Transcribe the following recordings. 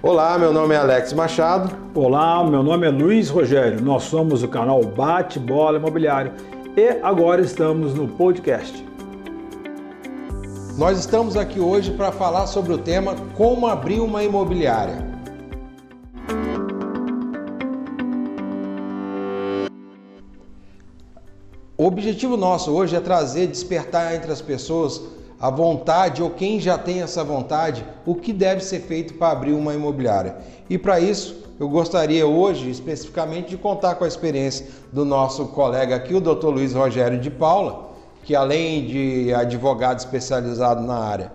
Olá, meu nome é Alex Machado. Olá, meu nome é Luiz Rogério. Nós somos o canal Bate Bola Imobiliário e agora estamos no podcast. Nós estamos aqui hoje para falar sobre o tema Como abrir uma imobiliária. O objetivo nosso hoje é trazer, despertar entre as pessoas a vontade ou quem já tem essa vontade, o que deve ser feito para abrir uma imobiliária. E para isso, eu gostaria hoje especificamente de contar com a experiência do nosso colega aqui, o Dr. Luiz Rogério de Paula, que além de advogado especializado na área,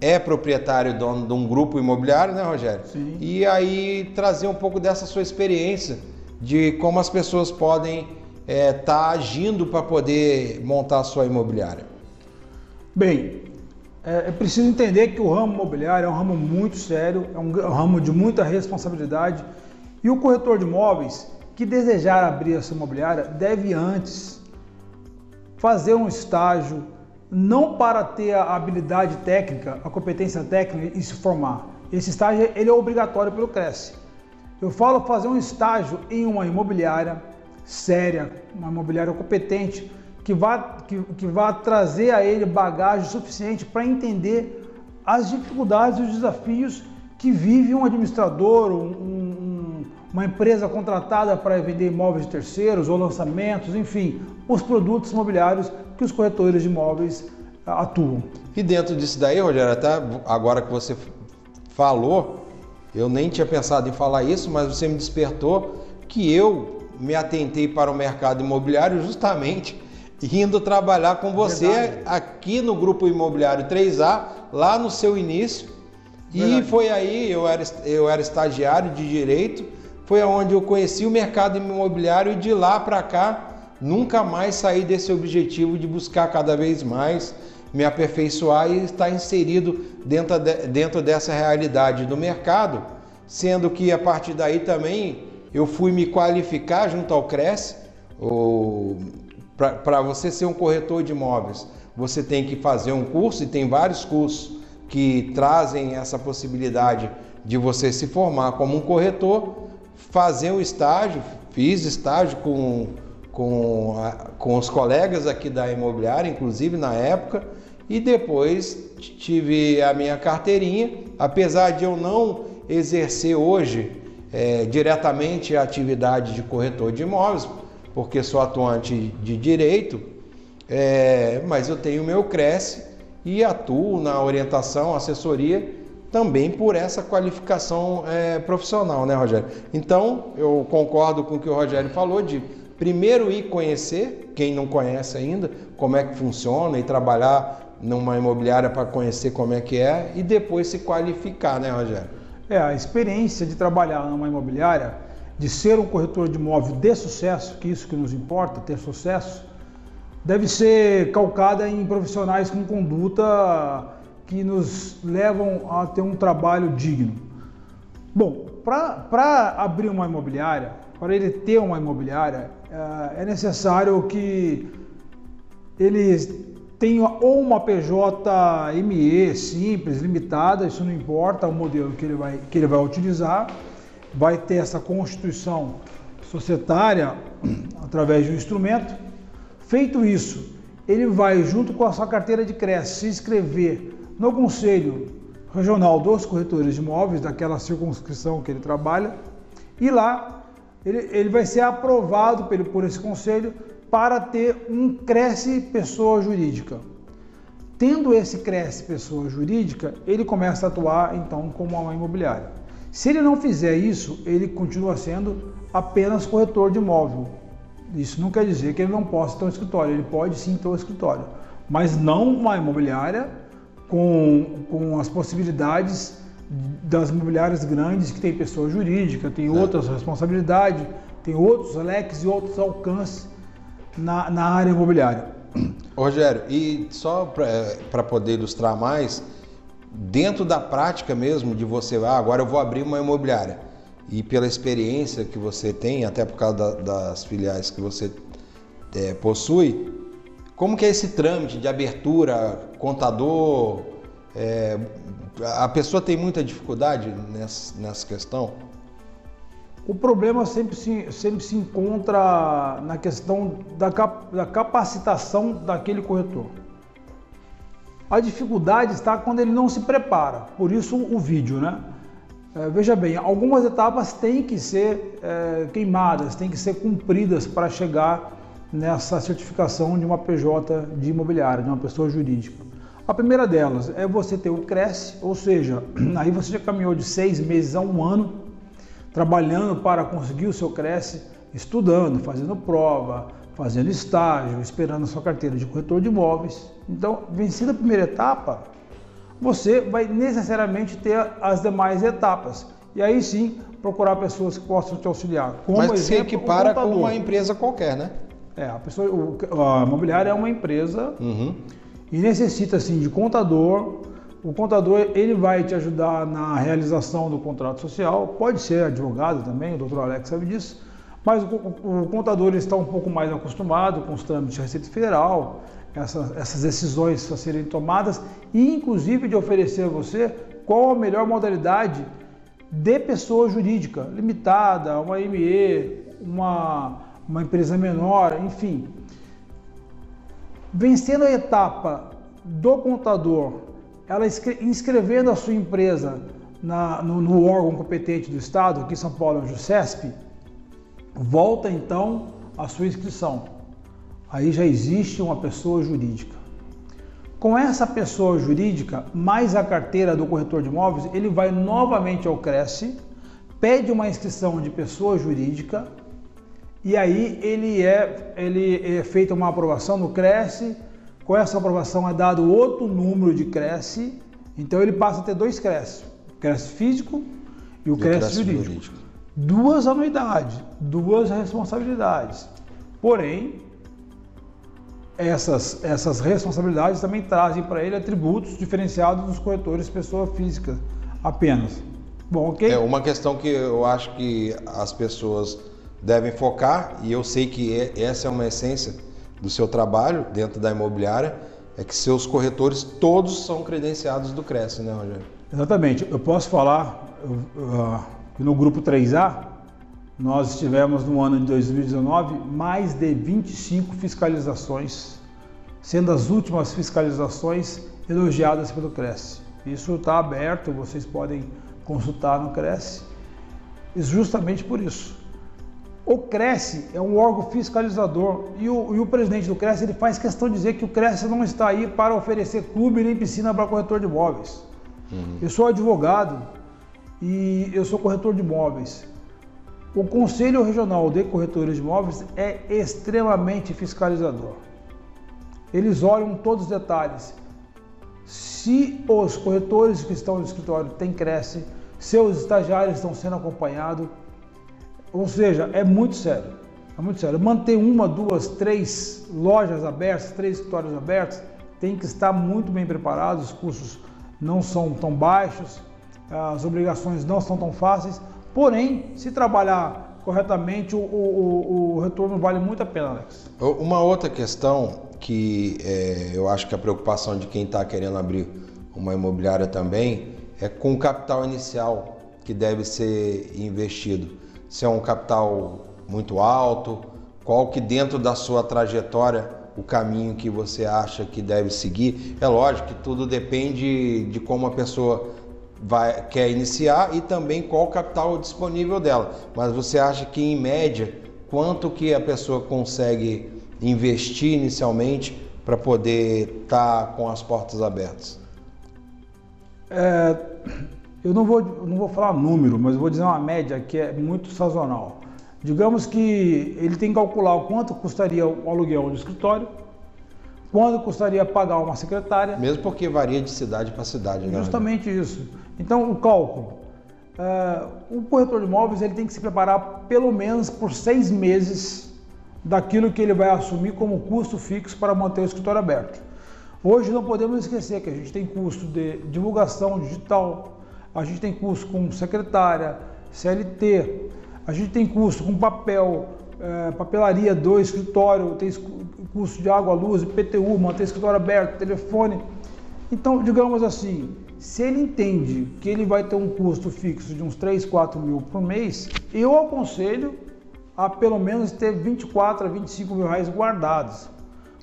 é proprietário dono de um grupo imobiliário, né, Rogério? Sim. E aí trazer um pouco dessa sua experiência de como as pessoas podem estar é, tá agindo para poder montar a sua imobiliária. Bem, é, é, preciso entender que o ramo imobiliário é um ramo muito sério, é um, é um ramo de muita responsabilidade e o corretor de imóveis que desejar abrir essa imobiliária deve antes fazer um estágio, não para ter a habilidade técnica, a competência técnica e se formar. Esse estágio ele é obrigatório pelo Cresce. Eu falo fazer um estágio em uma imobiliária séria, uma imobiliária competente, que vá, que, que vá trazer a ele bagagem suficiente para entender as dificuldades e os desafios que vive um administrador, um, um, uma empresa contratada para vender imóveis de terceiros ou lançamentos, enfim, os produtos imobiliários que os corretores de imóveis ah, atuam. E dentro disso daí, Rogério, até agora que você falou, eu nem tinha pensado em falar isso, mas você me despertou que eu me atentei para o mercado imobiliário justamente indo trabalhar com você Verdade. aqui no Grupo Imobiliário 3A, lá no seu início. Verdade. E foi aí, eu era, eu era estagiário de direito, foi onde eu conheci o mercado imobiliário e de lá para cá nunca mais saí desse objetivo de buscar cada vez mais me aperfeiçoar e estar inserido dentro, de, dentro dessa realidade do mercado, sendo que a partir daí também eu fui me qualificar junto ao Cresce, o para você ser um corretor de imóveis, você tem que fazer um curso e tem vários cursos que trazem essa possibilidade de você se formar como um corretor, fazer um estágio, fiz estágio com, com, com os colegas aqui da imobiliária, inclusive na época, e depois tive a minha carteirinha, apesar de eu não exercer hoje é, diretamente a atividade de corretor de imóveis, porque sou atuante de direito, é, mas eu tenho meu Cresce e atuo na orientação, assessoria, também por essa qualificação é, profissional, né, Rogério? Então, eu concordo com o que o Rogério falou de primeiro ir conhecer, quem não conhece ainda, como é que funciona e trabalhar numa imobiliária para conhecer como é que é e depois se qualificar, né, Rogério? É, a experiência de trabalhar numa imobiliária de ser um corretor de imóvel de sucesso, que isso que nos importa, ter sucesso, deve ser calcada em profissionais com conduta que nos levam a ter um trabalho digno. Bom, para abrir uma imobiliária, para ele ter uma imobiliária, é, é necessário que ele tenha ou uma PJ ME simples, limitada, isso não importa o modelo que ele vai, que ele vai utilizar, vai ter essa constituição societária através de um instrumento. Feito isso, ele vai, junto com a sua carteira de crédito, se inscrever no Conselho Regional dos Corretores de Imóveis, daquela circunscrição que ele trabalha, e lá ele, ele vai ser aprovado por, por esse conselho para ter um Cresce Pessoa Jurídica. Tendo esse Cresce Pessoa Jurídica, ele começa a atuar então como uma imobiliária. Se ele não fizer isso, ele continua sendo apenas corretor de imóvel. Isso não quer dizer que ele não possa ter um escritório, ele pode sim ter um escritório, mas não uma imobiliária com, com as possibilidades das imobiliárias grandes que tem pessoa jurídica, tem é. outras responsabilidades, tem outros leques e outros alcances na, na área imobiliária. Rogério, e só para poder ilustrar mais, dentro da prática mesmo de você, ah, agora eu vou abrir uma imobiliária e pela experiência que você tem, até por causa da, das filiais que você é, possui, como que é esse trâmite de abertura, contador, é, a pessoa tem muita dificuldade nessa, nessa questão? O problema sempre se, sempre se encontra na questão da, cap, da capacitação daquele corretor. A dificuldade está quando ele não se prepara, por isso o vídeo, né? É, veja bem, algumas etapas têm que ser é, queimadas, têm que ser cumpridas para chegar nessa certificação de uma PJ de imobiliária, de uma pessoa jurídica. A primeira delas é você ter o CRESSE, ou seja, aí você já caminhou de seis meses a um ano trabalhando para conseguir o seu CRESSE, estudando, fazendo prova, fazendo estágio, esperando a sua carteira de corretor de imóveis. Então, vencida a primeira etapa, você vai necessariamente ter as demais etapas. E aí sim, procurar pessoas que possam te auxiliar. Como Mas exemplo, se equipara com uma empresa qualquer, né? É, a pessoa, o, a imobiliária é uma empresa uhum. e necessita assim de contador. O contador ele vai te ajudar na realização do contrato social. Pode ser advogado também, o doutor Alex sabe disso. Mas o, o, contador está um pouco mais acostumado com os trâmites de Receita Federal, essas, essas decisões a serem tomadas e inclusive de oferecer a você qual a melhor modalidade de pessoa jurídica, limitada, uma ME, uma, uma empresa menor, enfim. Vencendo a etapa do contador, ela inscrevendo a sua empresa na, no, no, órgão competente do Estado, aqui em São Paulo é o JUSCESP, volta então a sua inscrição aí já existe uma pessoa jurídica. Com essa pessoa jurídica, mais a carteira do corretor de imóveis, ele vai novamente ao Cresce, pede uma inscrição de pessoa jurídica e aí ele é, ele é feita uma aprovação no Cresce. Com essa aprovação é dado outro número de Cresce, então ele passa a ter dois Cresce, o Cresce físico e o, e Cresce, jurídico. jurídico. Duas anuidades, duas responsabilidades. Porém, essas, essas responsabilidades também trazem para ele atributos diferenciados dos corretores pessoa física apenas. Bom, ok? É uma questão que eu acho que as pessoas devem focar, e eu sei que é, essa é uma essência do seu trabalho dentro da imobiliária, é que seus corretores todos são credenciados do Cresce, né, Rogério? Exatamente. Eu posso falar uh, no grupo 3A, nós tivemos no ano de 2019 mais de 25 fiscalizações, sendo as últimas fiscalizações elogiadas pelo Cresce. Isso está aberto, vocês podem consultar no Cresce, justamente por isso. O Cresce é um órgão fiscalizador e o, e o, presidente do Cresce ele faz questão de dizer que o Cresce não está aí para oferecer clube nem piscina para corretor de imóveis. Uhum. Eu sou advogado e eu sou corretor de imóveis. O Conselho Regional de Corretores de Imóveis é extremamente fiscalizador. Eles olham todos os detalhes. Se os corretores que estão no escritório têm cresce, seus estagiários estão sendo acompanhados, ou seja, é muito sério. É muito sério. Manter uma, duas, três lojas abertas, três escritórios abertos, tem que estar muito bem preparado, os custos não são tão baixos, as obrigações não são tão fáceis, Porém, se trabalhar corretamente, o, o, o retorno vale muito a pena, Alex. Uma outra questão que é, eu acho que a preocupação de quem está querendo abrir uma imobiliária também é com o capital inicial que deve ser investido. Se é um capital muito alto, qual que dentro da sua trajetória o caminho que você acha que deve seguir. É lógico que tudo depende de como a pessoa vai, quer iniciar e também qual o capital disponível dela. Mas você acha que em média quanto que a pessoa consegue investir inicialmente para poder estar tá com as portas abertas? É, eu não vou, não vou falar número, mas vou dizer uma média que é muito sazonal. Digamos que ele tem que calcular o quanto custaria o aluguel do escritório, quanto custaria pagar uma secretária. Mesmo porque varia de cidade para cidade, né? Justamente isso. Então, o cálculo. Uh, o corretor de imóveis ele tem que se preparar pelo menos por seis meses daquilo que ele vai assumir como custo fixo para manter o escritório aberto. Hoje não podemos esquecer que a gente tem custo de divulgação digital, a gente tem custo com secretária, CLT, a gente tem custo com papel, é, papelaria do escritório, tem custo de água, luz, IPTU, manter escritório aberto, telefone. Então, digamos assim, se ele entende que ele vai ter um custo fixo de uns 3, 4 mil por mês, eu aconselho a pelo menos ter 24 a 25 mil reais guardados.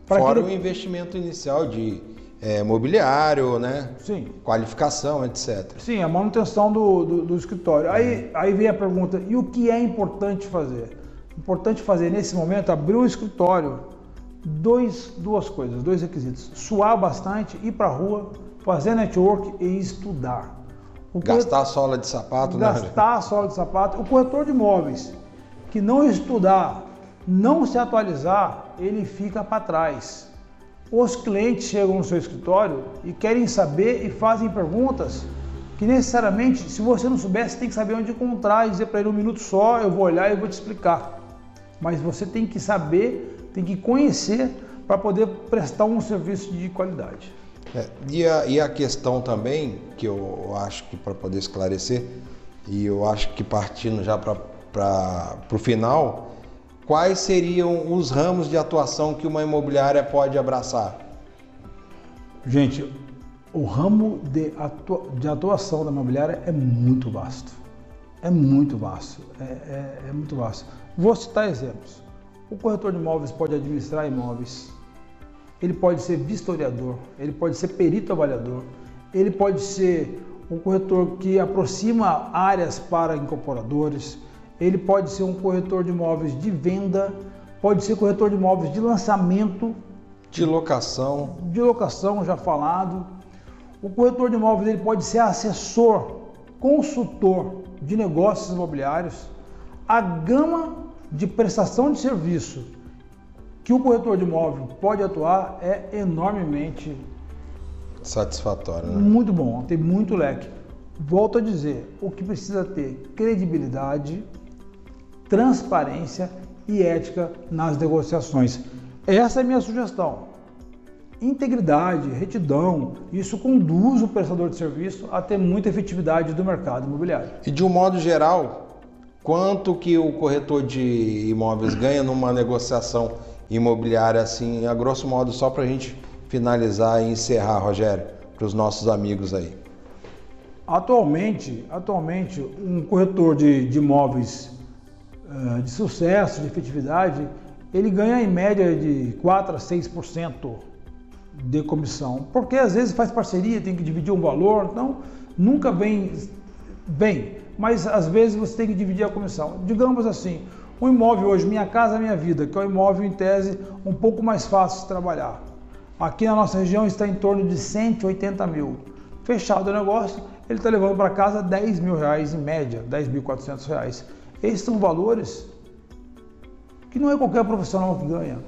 Fora o investimento inicial de é, mobiliário, né? Sim. Qualificação, etc. Sim, a manutenção do, do, do escritório. Aí, aí vem a pergunta, e o que é importante fazer? Importante fazer nesse momento, abrir o escritório, dois, duas coisas, dois requisitos. Suar bastante, ir para a rua, fazer network e estudar. O gastar a sola de sapato, gastar né? Gastar a sola de sapato. O corretor de imóveis que não estudar, não se atualizar, ele fica para trás. Os clientes chegam no seu escritório e querem saber e fazem perguntas que necessariamente, se você não souber, você tem que saber onde encontrar e dizer para ele um minuto só, eu vou olhar e vou te explicar. Mas você tem que saber, tem que conhecer para poder prestar um serviço de qualidade. É, e, a, e, a, questão também, que eu acho que para poder esclarecer, e eu acho que partindo já para o final, quais seriam os ramos de atuação que uma imobiliária pode abraçar? Gente, o ramo de, atua, de atuação da imobiliária é muito vasto. É muito vasto. É, é, é muito vasto. Vou citar exemplos. O corretor de imóveis pode administrar imóveis, ele pode ser vistoriador, ele pode ser perito avaliador, ele pode ser um corretor que aproxima áreas para incorporadores, ele pode ser um corretor de imóveis de venda, pode ser corretor de imóveis de lançamento, de locação, de locação já falado. O corretor de imóveis ele pode ser assessor, consultor de negócios imobiliários. A gama de prestação de serviço que o corretor de imóvel pode atuar é enormemente satisfatório, né? Muito bom, tem muito leque. Volto a dizer, o que precisa ter credibilidade, transparência e ética nas negociações. Essa é a minha sugestão. Integridade, retidão, isso conduz o prestador de serviço a ter muita efetividade do mercado imobiliário. E de um modo geral, quanto que o corretor de imóveis ganha numa negociação imobiliária assim, a grosso modo, só para a gente finalizar e encerrar, Rogério, para os nossos amigos aí? Atualmente, atualmente um corretor de, de imóveis uh, de sucesso, de efetividade, ele ganha em média de 4 a 6% de comissão, porque às vezes faz parceria, tem que dividir um valor, então nunca vem bem, mas às vezes você tem que dividir a comissão. Digamos assim, um imóvel hoje, Minha Casa Minha Vida, que é um imóvel em tese um pouco mais fácil de trabalhar. Aqui na nossa região está em torno de 180 mil. Fechado o negócio, ele está levando para casa 10 mil reais em média, 10.400 reais. Esses são valores que não é qualquer profissional que ganha.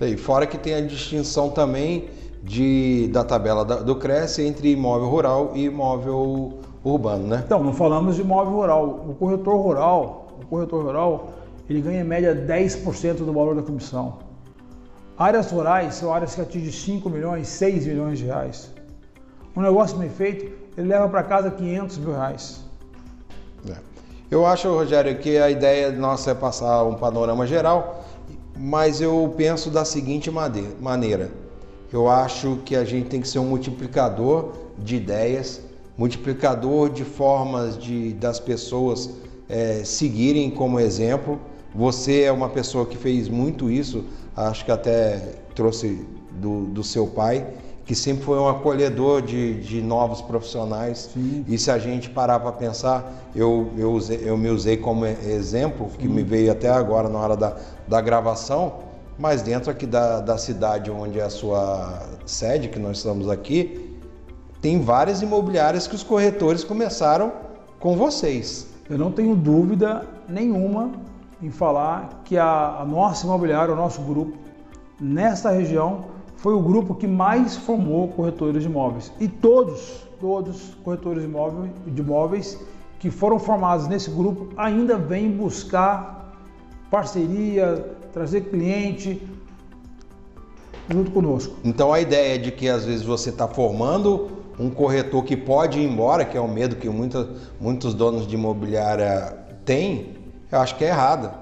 E fora que tem a distinção também de, da tabela do Cresce entre imóvel rural e imóvel urbano, né? Então, não falamos de imóvel rural. O corretor rural, o corretor rural, ele ganha em média 10% do valor da comissão. Áreas rurais são áreas que atingem 5 milhões, 6 milhões de reais. Um negócio bem feito, ele leva para casa 500 mil reais. É. Eu acho, Rogério, que a ideia nossa é passar um panorama geral, mas eu penso da seguinte maneira. Eu acho que a gente tem que ser um multiplicador de ideias, multiplicador de formas de, das pessoas é, seguirem como exemplo você é uma pessoa que fez muito isso, acho que até trouxe do, do seu pai, que sempre foi um acolhedor de, de novos profissionais. Sim. E se a gente parar para pensar, eu, eu, usei, eu me usei como exemplo, Sim. que me veio até agora na hora da, da gravação, mas dentro aqui da, da cidade onde é a sua sede, que nós estamos aqui, tem várias imobiliárias que os corretores começaram com vocês. Eu não tenho dúvida nenhuma em falar que a, a nossa imobiliária, o nosso grupo, nesta região, foi o grupo que mais formou corretores de imóveis. E todos, todos corretores de imóveis, de imóveis que foram formados nesse grupo ainda vêm buscar parceria, trazer cliente junto conosco. Então a ideia de que às vezes você está formando um corretor que pode ir embora, que é o medo que muita, muitos donos de imobiliária têm, eu acho que é errada,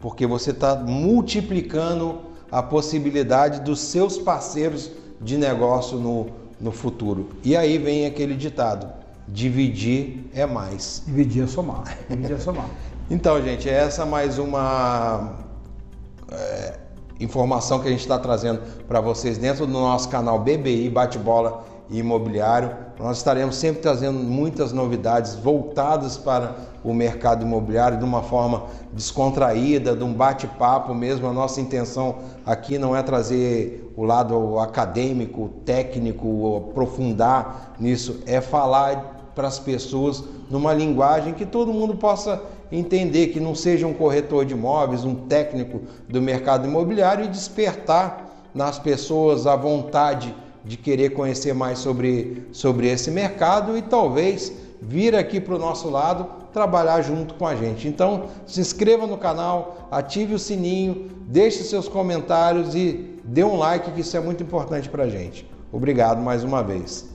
porque você está multiplicando a possibilidade dos seus parceiros de negócio no, no futuro. E aí vem aquele ditado: dividir é mais. Dividir é somar. Dividir é somar. então, gente, essa é mais uma é, informação que a gente está trazendo para vocês dentro do nosso canal BBI Bate-Bola Imobiliário. Nós estaremos sempre trazendo muitas novidades voltadas para o mercado imobiliário de uma forma descontraída, de um bate-papo mesmo. A nossa intenção aqui não é trazer o lado acadêmico, técnico, aprofundar nisso, é falar para as pessoas numa linguagem que todo mundo possa entender, que não seja um corretor de imóveis, um técnico do mercado imobiliário e despertar nas pessoas a vontade de querer conhecer mais sobre, sobre esse mercado e talvez vir aqui para o nosso lado trabalhar junto com a gente. Então, se inscreva no canal, ative o sininho, deixe seus comentários e dê um like, que isso é muito importante para a gente. Obrigado mais uma vez.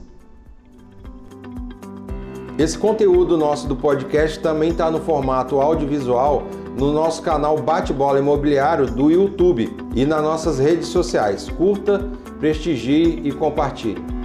Esse conteúdo nosso do podcast também está no formato audiovisual no nosso canal Bate-Bola Imobiliário do YouTube e nas nossas redes sociais. Curta, prestigie e compartilhe.